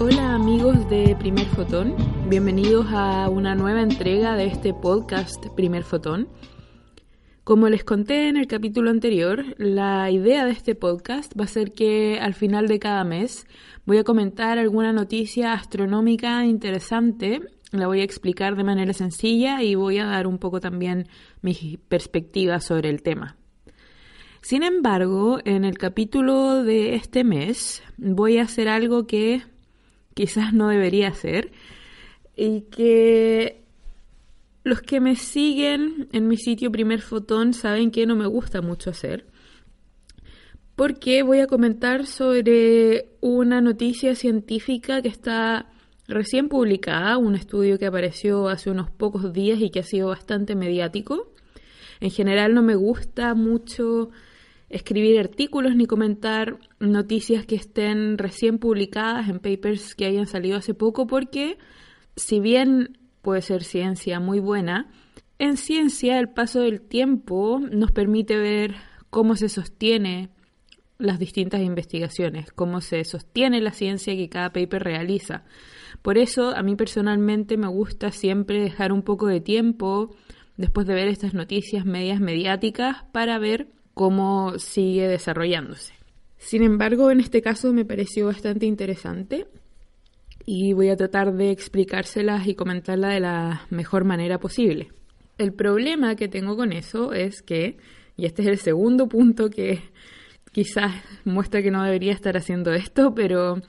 Hola amigos de Primer Fotón, bienvenidos a una nueva entrega de este podcast Primer Fotón. Como les conté en el capítulo anterior, la idea de este podcast va a ser que al final de cada mes voy a comentar alguna noticia astronómica interesante, la voy a explicar de manera sencilla y voy a dar un poco también mi perspectiva sobre el tema. Sin embargo, en el capítulo de este mes voy a hacer algo que quizás no debería hacer y que los que me siguen en mi sitio Primer Fotón saben que no me gusta mucho hacer. Porque voy a comentar sobre una noticia científica que está recién publicada, un estudio que apareció hace unos pocos días y que ha sido bastante mediático. En general no me gusta mucho escribir artículos ni comentar noticias que estén recién publicadas en papers que hayan salido hace poco porque si bien puede ser ciencia muy buena, en ciencia el paso del tiempo nos permite ver cómo se sostiene las distintas investigaciones, cómo se sostiene la ciencia que cada paper realiza. Por eso a mí personalmente me gusta siempre dejar un poco de tiempo después de ver estas noticias medias mediáticas para ver cómo sigue desarrollándose. Sin embargo, en este caso me pareció bastante interesante y voy a tratar de explicárselas y comentarla de la mejor manera posible. El problema que tengo con eso es que, y este es el segundo punto que quizás muestra que no debería estar haciendo esto, pero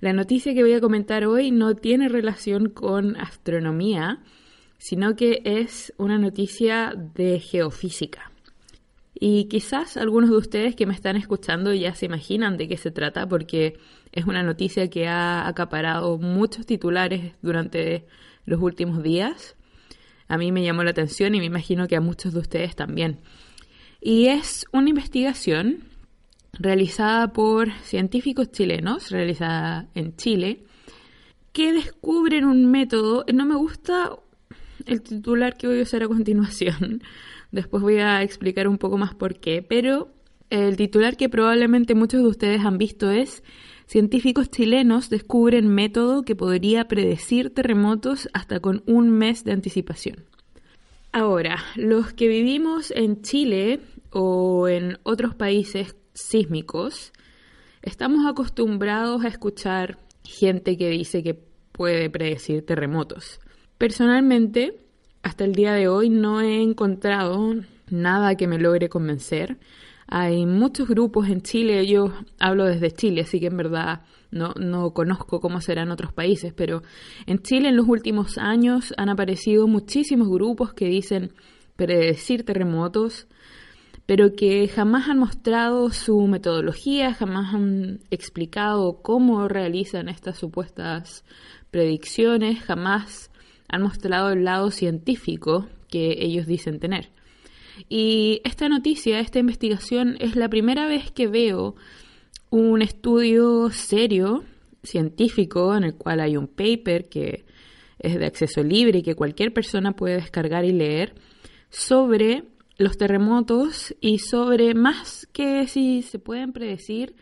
la noticia que voy a comentar hoy no tiene relación con astronomía, sino que es una noticia de geofísica. Y quizás algunos de ustedes que me están escuchando ya se imaginan de qué se trata porque es una noticia que ha acaparado muchos titulares durante los últimos días. A mí me llamó la atención y me imagino que a muchos de ustedes también. Y es una investigación realizada por científicos chilenos, realizada en Chile, que descubren un método, no me gusta el titular que voy a usar a continuación, Después voy a explicar un poco más por qué, pero el titular que probablemente muchos de ustedes han visto es Científicos chilenos descubren método que podría predecir terremotos hasta con un mes de anticipación. Ahora, los que vivimos en Chile o en otros países sísmicos, estamos acostumbrados a escuchar gente que dice que puede predecir terremotos. Personalmente, hasta el día de hoy no he encontrado nada que me logre convencer. Hay muchos grupos en Chile, yo hablo desde Chile, así que en verdad no, no conozco cómo será en otros países, pero en Chile en los últimos años han aparecido muchísimos grupos que dicen predecir terremotos, pero que jamás han mostrado su metodología, jamás han explicado cómo realizan estas supuestas predicciones, jamás han mostrado el lado científico que ellos dicen tener. Y esta noticia, esta investigación, es la primera vez que veo un estudio serio, científico, en el cual hay un paper que es de acceso libre y que cualquier persona puede descargar y leer, sobre los terremotos y sobre más que si se pueden predecir,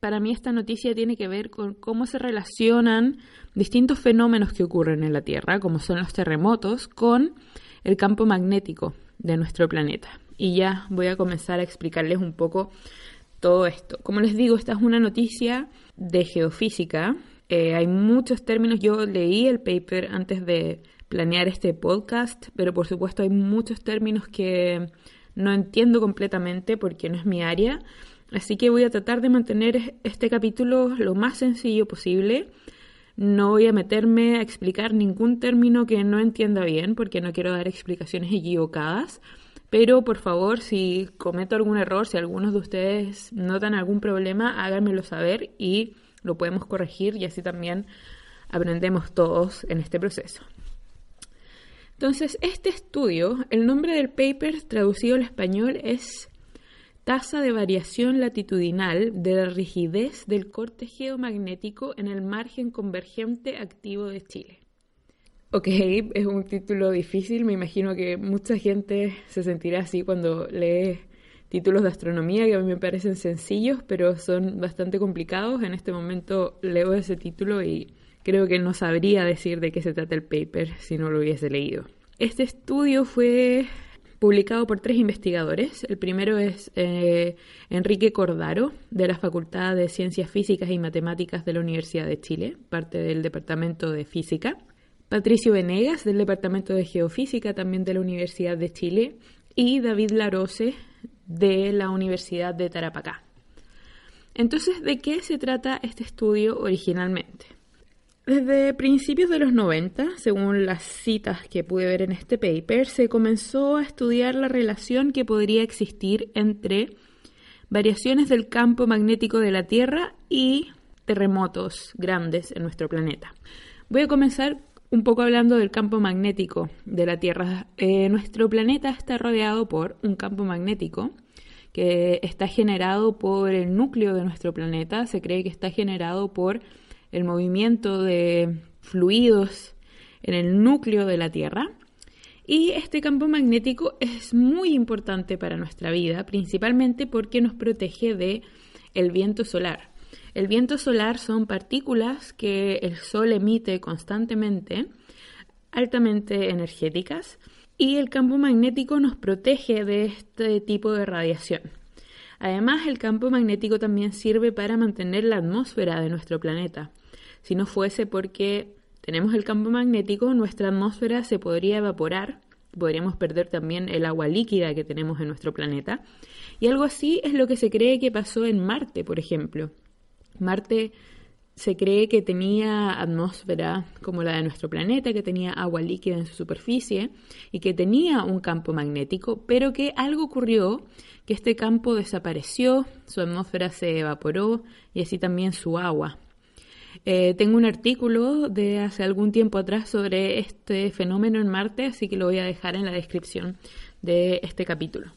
para mí esta noticia tiene que ver con cómo se relacionan distintos fenómenos que ocurren en la Tierra, como son los terremotos, con el campo magnético de nuestro planeta. Y ya voy a comenzar a explicarles un poco todo esto. Como les digo, esta es una noticia de geofísica. Eh, hay muchos términos. Yo leí el paper antes de planear este podcast, pero por supuesto hay muchos términos que no entiendo completamente porque no es mi área. Así que voy a tratar de mantener este capítulo lo más sencillo posible. No voy a meterme a explicar ningún término que no entienda bien porque no quiero dar explicaciones equivocadas. Pero por favor, si cometo algún error, si algunos de ustedes notan algún problema, háganmelo saber y lo podemos corregir y así también aprendemos todos en este proceso. Entonces, este estudio, el nombre del paper traducido al español es tasa de variación latitudinal de la rigidez del corte geomagnético en el margen convergente activo de Chile. Ok, es un título difícil, me imagino que mucha gente se sentirá así cuando lee títulos de astronomía que a mí me parecen sencillos, pero son bastante complicados. En este momento leo ese título y creo que no sabría decir de qué se trata el paper si no lo hubiese leído. Este estudio fue publicado por tres investigadores. El primero es eh, Enrique Cordaro, de la Facultad de Ciencias Físicas y Matemáticas de la Universidad de Chile, parte del Departamento de Física. Patricio Venegas, del Departamento de Geofísica, también de la Universidad de Chile. Y David Larose, de la Universidad de Tarapacá. Entonces, ¿de qué se trata este estudio originalmente? Desde principios de los 90, según las citas que pude ver en este paper, se comenzó a estudiar la relación que podría existir entre variaciones del campo magnético de la Tierra y terremotos grandes en nuestro planeta. Voy a comenzar un poco hablando del campo magnético de la Tierra. Eh, nuestro planeta está rodeado por un campo magnético que está generado por el núcleo de nuestro planeta. Se cree que está generado por el movimiento de fluidos en el núcleo de la Tierra. Y este campo magnético es muy importante para nuestra vida, principalmente porque nos protege de el viento solar. El viento solar son partículas que el Sol emite constantemente, altamente energéticas, y el campo magnético nos protege de este tipo de radiación. Además, el campo magnético también sirve para mantener la atmósfera de nuestro planeta. Si no fuese porque tenemos el campo magnético, nuestra atmósfera se podría evaporar, podríamos perder también el agua líquida que tenemos en nuestro planeta. Y algo así es lo que se cree que pasó en Marte, por ejemplo. Marte se cree que tenía atmósfera como la de nuestro planeta, que tenía agua líquida en su superficie y que tenía un campo magnético, pero que algo ocurrió, que este campo desapareció, su atmósfera se evaporó y así también su agua. Eh, tengo un artículo de hace algún tiempo atrás sobre este fenómeno en Marte, así que lo voy a dejar en la descripción de este capítulo.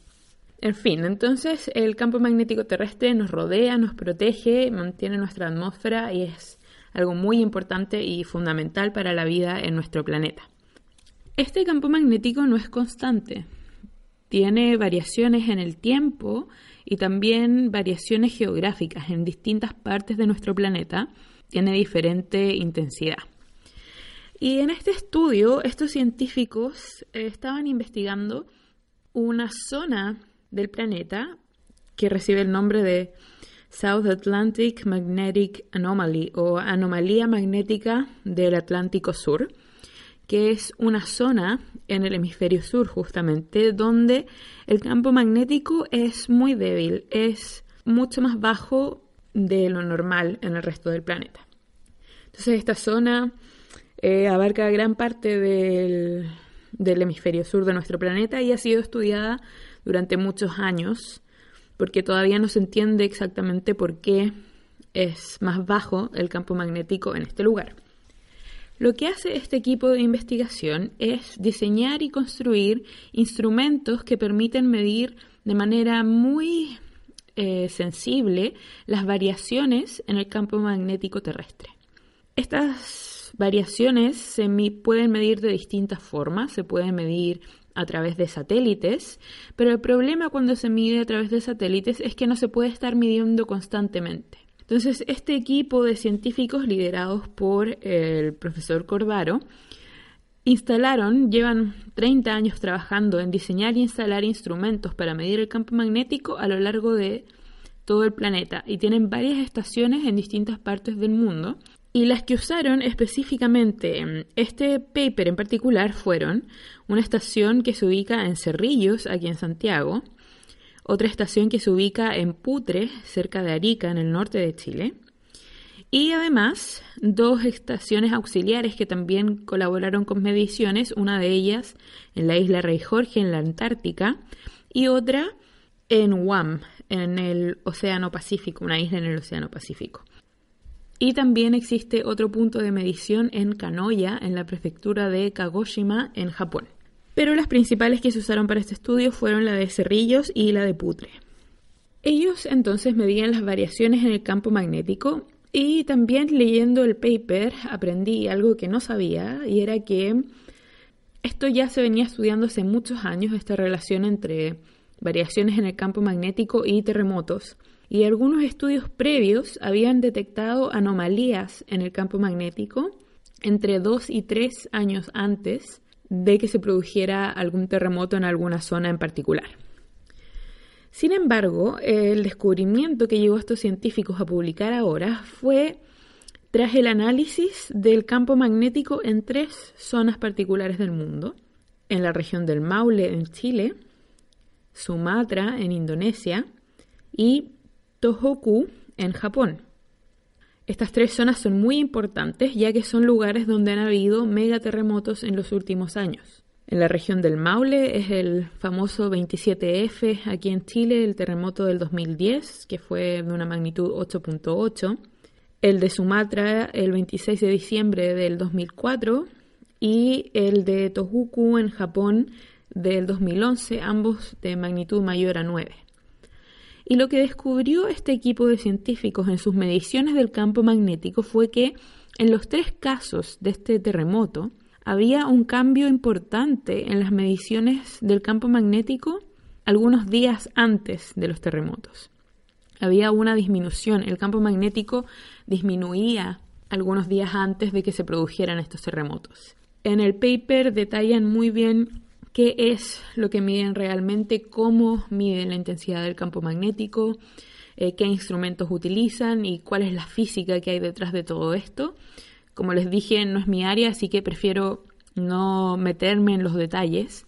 En fin, entonces el campo magnético terrestre nos rodea, nos protege, mantiene nuestra atmósfera y es algo muy importante y fundamental para la vida en nuestro planeta. Este campo magnético no es constante, tiene variaciones en el tiempo y también variaciones geográficas en distintas partes de nuestro planeta tiene diferente intensidad. Y en este estudio, estos científicos eh, estaban investigando una zona del planeta que recibe el nombre de South Atlantic Magnetic Anomaly o anomalía magnética del Atlántico Sur, que es una zona en el hemisferio sur justamente donde el campo magnético es muy débil, es mucho más bajo de lo normal en el resto del planeta. Entonces esta zona eh, abarca gran parte del, del hemisferio sur de nuestro planeta y ha sido estudiada durante muchos años porque todavía no se entiende exactamente por qué es más bajo el campo magnético en este lugar. Lo que hace este equipo de investigación es diseñar y construir instrumentos que permiten medir de manera muy eh, sensible las variaciones en el campo magnético terrestre. Estas variaciones se pueden medir de distintas formas, se pueden medir a través de satélites, pero el problema cuando se mide a través de satélites es que no se puede estar midiendo constantemente. Entonces, este equipo de científicos liderados por el profesor Cordaro instalaron, llevan 30 años trabajando en diseñar y instalar instrumentos para medir el campo magnético a lo largo de todo el planeta y tienen varias estaciones en distintas partes del mundo. Y las que usaron específicamente este paper en particular fueron una estación que se ubica en Cerrillos, aquí en Santiago, otra estación que se ubica en Putre, cerca de Arica, en el norte de Chile, y además, dos estaciones auxiliares que también colaboraron con mediciones, una de ellas en la isla Rey Jorge, en la Antártica, y otra en Guam, en el Océano Pacífico, una isla en el Océano Pacífico. Y también existe otro punto de medición en Kanoya, en la prefectura de Kagoshima, en Japón. Pero las principales que se usaron para este estudio fueron la de Cerrillos y la de Putre. Ellos entonces medían las variaciones en el campo magnético y también leyendo el paper aprendí algo que no sabía y era que esto ya se venía estudiando hace muchos años, esta relación entre variaciones en el campo magnético y terremotos, y algunos estudios previos habían detectado anomalías en el campo magnético entre dos y tres años antes de que se produjera algún terremoto en alguna zona en particular. Sin embargo, el descubrimiento que llevó a estos científicos a publicar ahora fue tras el análisis del campo magnético en tres zonas particulares del mundo, en la región del Maule en Chile, Sumatra en Indonesia y Tohoku en Japón. Estas tres zonas son muy importantes ya que son lugares donde han habido megaterremotos en los últimos años. En la región del Maule es el famoso 27F aquí en Chile, el terremoto del 2010, que fue de una magnitud 8.8 el de Sumatra el 26 de diciembre del 2004 y el de Tohoku en Japón del 2011, ambos de magnitud mayor a 9. Y lo que descubrió este equipo de científicos en sus mediciones del campo magnético fue que en los tres casos de este terremoto había un cambio importante en las mediciones del campo magnético algunos días antes de los terremotos había una disminución. El campo magnético disminuía algunos días antes de que se produjeran estos terremotos. En el paper detallan muy bien qué es lo que miden realmente, cómo miden la intensidad del campo magnético, eh, qué instrumentos utilizan y cuál es la física que hay detrás de todo esto. Como les dije, no es mi área, así que prefiero no meterme en los detalles,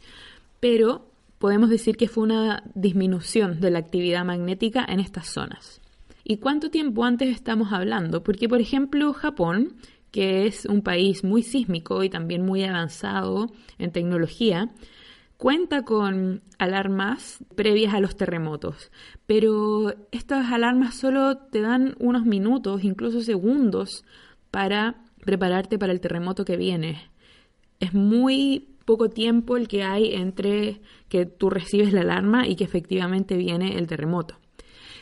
pero podemos decir que fue una disminución de la actividad magnética en estas zonas. ¿Y cuánto tiempo antes estamos hablando? Porque, por ejemplo, Japón, que es un país muy sísmico y también muy avanzado en tecnología, cuenta con alarmas previas a los terremotos, pero estas alarmas solo te dan unos minutos, incluso segundos, para prepararte para el terremoto que viene. Es muy poco tiempo el que hay entre que tú recibes la alarma y que efectivamente viene el terremoto.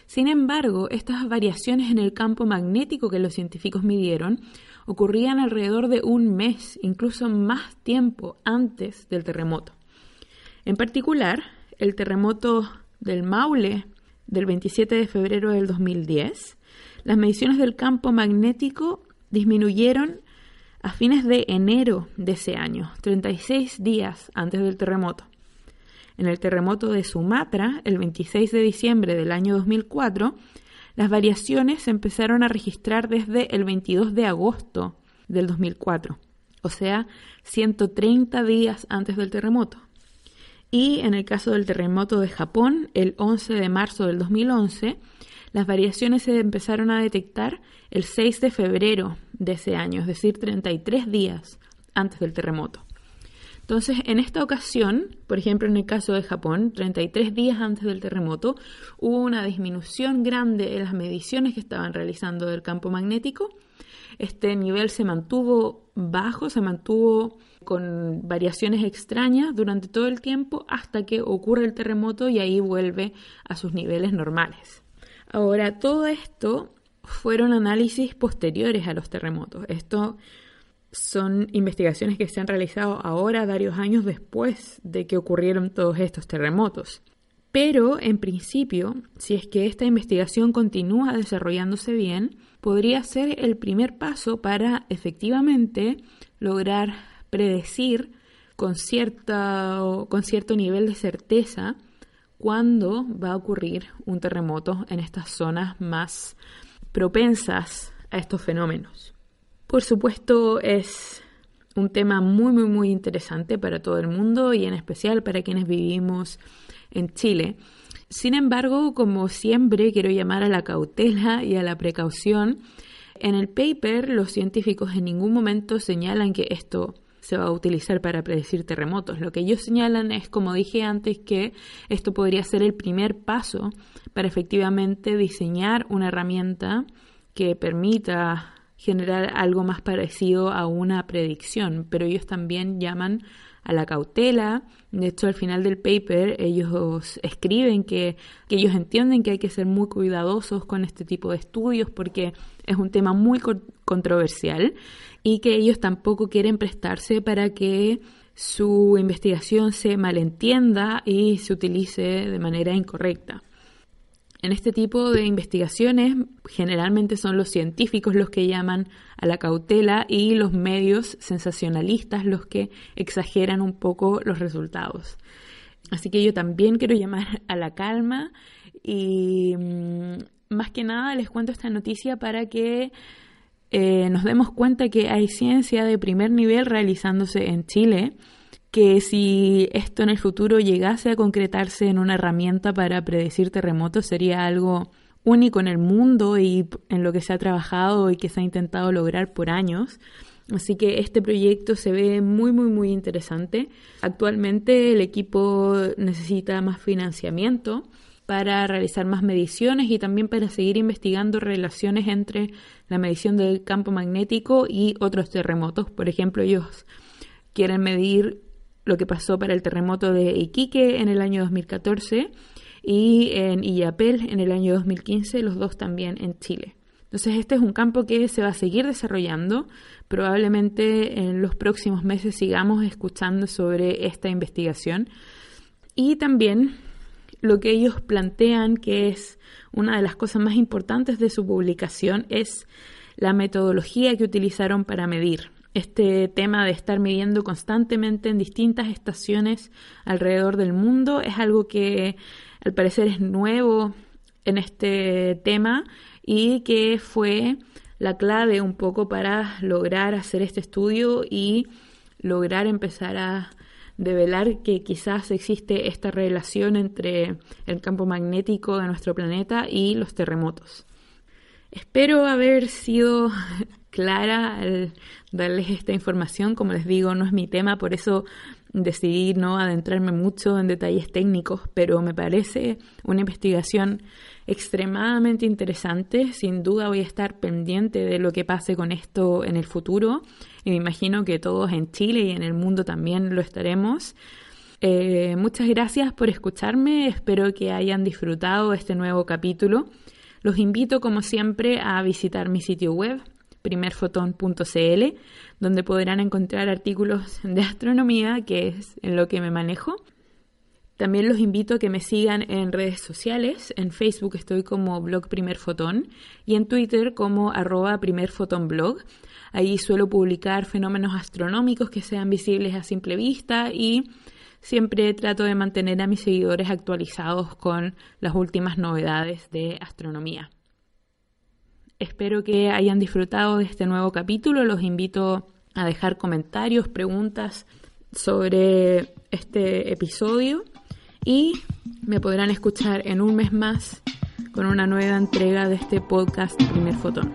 Sin embargo, estas variaciones en el campo magnético que los científicos midieron ocurrían alrededor de un mes, incluso más tiempo antes del terremoto. En particular, el terremoto del Maule del 27 de febrero del 2010, las mediciones del campo magnético disminuyeron a fines de enero de ese año, 36 días antes del terremoto. En el terremoto de Sumatra, el 26 de diciembre del año 2004, las variaciones se empezaron a registrar desde el 22 de agosto del 2004, o sea, 130 días antes del terremoto. Y en el caso del terremoto de Japón, el 11 de marzo del 2011, las variaciones se empezaron a detectar el 6 de febrero de ese año, es decir, 33 días antes del terremoto. Entonces, en esta ocasión, por ejemplo, en el caso de Japón, 33 días antes del terremoto, hubo una disminución grande en las mediciones que estaban realizando del campo magnético. Este nivel se mantuvo bajo, se mantuvo con variaciones extrañas durante todo el tiempo hasta que ocurre el terremoto y ahí vuelve a sus niveles normales. Ahora, todo esto fueron análisis posteriores a los terremotos. Esto son investigaciones que se han realizado ahora, varios años después de que ocurrieron todos estos terremotos. Pero, en principio, si es que esta investigación continúa desarrollándose bien, podría ser el primer paso para efectivamente lograr predecir con, con cierto nivel de certeza cuándo va a ocurrir un terremoto en estas zonas más propensas a estos fenómenos. Por supuesto, es un tema muy, muy, muy interesante para todo el mundo y en especial para quienes vivimos en Chile. Sin embargo, como siempre, quiero llamar a la cautela y a la precaución. En el paper, los científicos en ningún momento señalan que esto se va a utilizar para predecir terremotos. Lo que ellos señalan es, como dije antes, que esto podría ser el primer paso para efectivamente diseñar una herramienta que permita generar algo más parecido a una predicción, pero ellos también llaman a la cautela. De hecho, al final del paper ellos escriben que, que, ellos entienden que hay que ser muy cuidadosos con este tipo de estudios porque es un tema muy controversial y que ellos tampoco quieren prestarse para que su investigación se malentienda y se utilice de manera incorrecta. En este tipo de investigaciones generalmente son los científicos los que llaman a la cautela y los medios sensacionalistas los que exageran un poco los resultados. Así que yo también quiero llamar a la calma y mm, más que nada les cuento esta noticia para que eh, nos demos cuenta que hay ciencia de primer nivel realizándose en Chile, que si esto en el futuro llegase a concretarse en una herramienta para predecir terremotos sería algo único en el mundo y en lo que se ha trabajado y que se ha intentado lograr por años. Así que este proyecto se ve muy, muy, muy interesante. Actualmente el equipo necesita más financiamiento para realizar más mediciones y también para seguir investigando relaciones entre la medición del campo magnético y otros terremotos. Por ejemplo, ellos quieren medir lo que pasó para el terremoto de Iquique en el año 2014 y en Illapel en el año 2015, los dos también en Chile. Entonces este es un campo que se va a seguir desarrollando. Probablemente en los próximos meses sigamos escuchando sobre esta investigación. Y también lo que ellos plantean, que es una de las cosas más importantes de su publicación, es la metodología que utilizaron para medir. Este tema de estar midiendo constantemente en distintas estaciones alrededor del mundo es algo que al parecer es nuevo en este tema y que fue la clave un poco para lograr hacer este estudio y lograr empezar a develar que quizás existe esta relación entre el campo magnético de nuestro planeta y los terremotos. Espero haber sido clara al darles esta información. Como les digo, no es mi tema, por eso decidí no adentrarme mucho en detalles técnicos, pero me parece una investigación extremadamente interesante. Sin duda voy a estar pendiente de lo que pase con esto en el futuro y me imagino que todos en Chile y en el mundo también lo estaremos. Eh, muchas gracias por escucharme, espero que hayan disfrutado este nuevo capítulo. Los invito como siempre a visitar mi sitio web primerfoton.cl donde podrán encontrar artículos de astronomía, que es en lo que me manejo, también los invito a que me sigan en redes sociales. En Facebook estoy como blog Primer Fotón y en Twitter como arroba Primer Blog. Ahí suelo publicar fenómenos astronómicos que sean visibles a simple vista y siempre trato de mantener a mis seguidores actualizados con las últimas novedades de astronomía. Espero que hayan disfrutado de este nuevo capítulo. Los invito a dejar comentarios, preguntas sobre este episodio y me podrán escuchar en un mes más con una nueva entrega de este podcast Primer Fotón.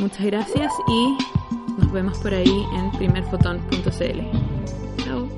Muchas gracias y nos vemos por ahí en primerfotón.cl. Chao.